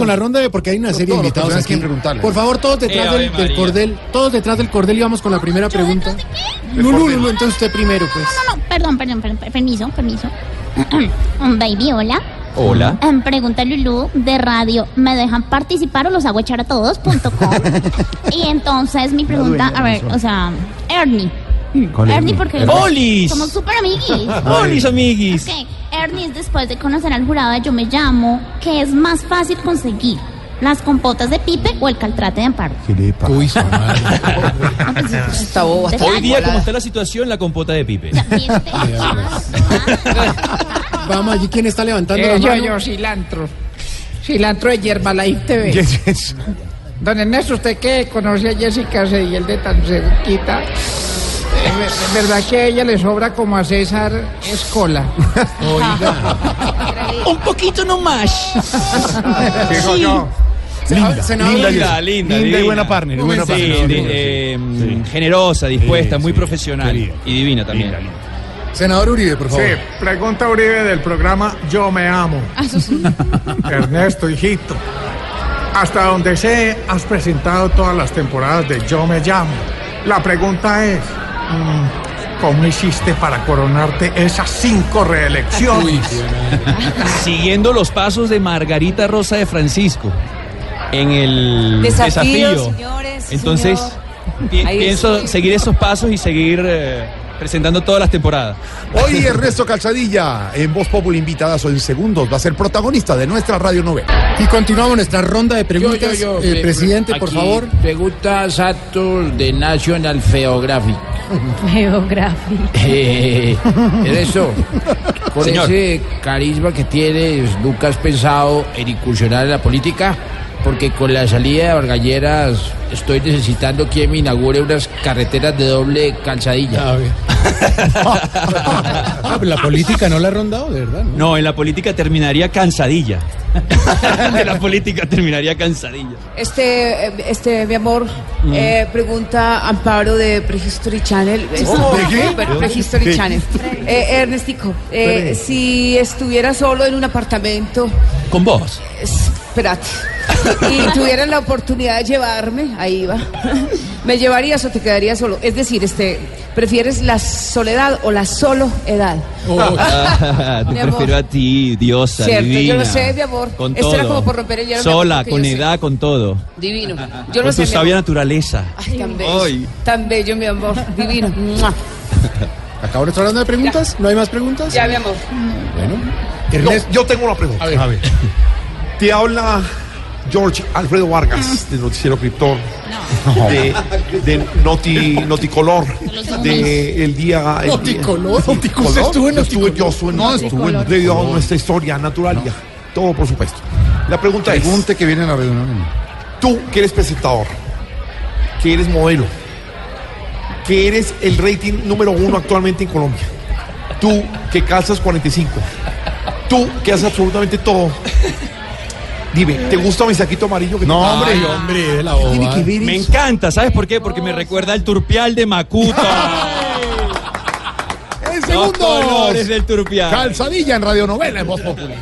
con la ronda de porque hay una serie de invitados aquí. Por favor, todos detrás Eh, del, cordel, todos detrás del cordel y vamos con la primera pregunta. Lulu, Lulu, entonces usted primero, pues. No, no, perdón, perdón, perdón, permiso, permiso. Baby, hola. Hola. Em, pregunta Lulu de radio, ¿me dejan participar o los hago echar a todos.com? y entonces mi pregunta, a ver, o sea, Ernie. Ernie, porque ¡Olis! somos súper amiguis. ¡Olis, amiguis! Después de conocer al jurado de Yo Me Llamo, ¿qué es más fácil conseguir? ¿Las compotas de Pipe o el caltrate de Amparo? Uy, su madre. No, pues, Está boba, está Hoy día, como está la situación, la compota de Pipe. Vamos allí, ¿quién está levantando Eh, la yo, mano? yo, cilantro. Cilantro de Yerbalife TV. Don Ernesto, usted que conoce a Jessica Seyel de tan cerquita, ¿es verdad que a ella le sobra como a César Escola? Un poquito nomás. Digo yo. Linda, Linda, linda, linda, Linda y divina. buena partner, y buena Sí, partner. di- eh, generosa, dispuesta, Sí, muy sí, profesional querida. y divina también. Senador Uribe, por favor. Sí, pregunta Uribe del programa Yo Me Amo. Ernesto, hijito. Hasta donde sé, has presentado todas las temporadas de Yo Me Llamo. La pregunta es, ¿cómo hiciste para coronarte esas cinco reelecciones? Siguiendo los pasos de Margarita Rosa de Francisco en el Desafío, desafío. señores, Entonces, señor. pi- Ahí pienso seguir esos pasos y seguir eh, presentando todas las temporadas. Hoy Ernesto Calzadilla, en Voz Populi invitadas o en segundos, va a ser protagonista de nuestra radionovela. Y continuamos nuestra ronda de preguntas. Yo, yo, yo, Eh, pre- presidente, por favor. Preguntas actos de National Geographic. Geografía. Eh, Ernesto, con Señor. ese carisma que tienes, ¿nunca has pensado en incursionar en la política? Porque con la salida de Vargalleras estoy necesitando que me inaugure unas carreteras de doble calzadilla. A ver. Ah, pero la política no la ha rondado, de verdad. ¿no? No, en la política terminaría cansadilla. de la política terminaría cansadilla. Este, eh, este, mi amor, eh, pregunta Amparo de Prehistory Channel. ¿De qué? Pre- Prehistory ¿Qué? Channel. Eh, Ernestico, eh, si estuviera solo en un apartamento, Con vos. Espérate, y tuvieran la oportunidad de llevarme, ahí va, ¿me llevarías o te quedarías solo? Es decir, este, ¿prefieres la soledad o la solo edad? Ah, te Mi amor. prefiero a ti, diosa, Cierto, yo divina. lo sé, mi amor. Con Esto todo. era como por romper el hielo, mi Sola, porque con yo sé. edad, con todo. Divino. Yo lo con sé, tu mi sabia amor. naturaleza. Ay, tan bello. Ay. Tan bello, mi amor. Divino. Mua. ¿Acabó nuestra ronda de preguntas? ¿No hay más preguntas? Ya, mi amor. Bueno. Yo, Ernesto. yo tengo una pregunta. A ver. Te habla George Alfredo Vargas, del Noticiero Criptor, de, de Noti, Noticolor, de el día... el día- Noticolor. Noticolor. ¿Usted estuvo en estuve, Noticolor? yo estuve en No, Noticolor. en Debido a nuestra historia natural, ya. todo por supuesto. La pregunta Pregunte es, que viene en la reunión. tú que eres presentador, que eres modelo, que eres el rating número uno actualmente en Colombia, tú que calzas 45, tú que haces absolutamente todo. Dime, ¿te gusta mi saquito amarillo? Que No, te- hombre, Ay, hombre, de la Tiene bobada. que ver Me encanta, ¿sabes por qué? Porque me recuerda al turpial de Macuto. En Los colores segundos, del turpial. calzadilla en radionovela en Voz Popular.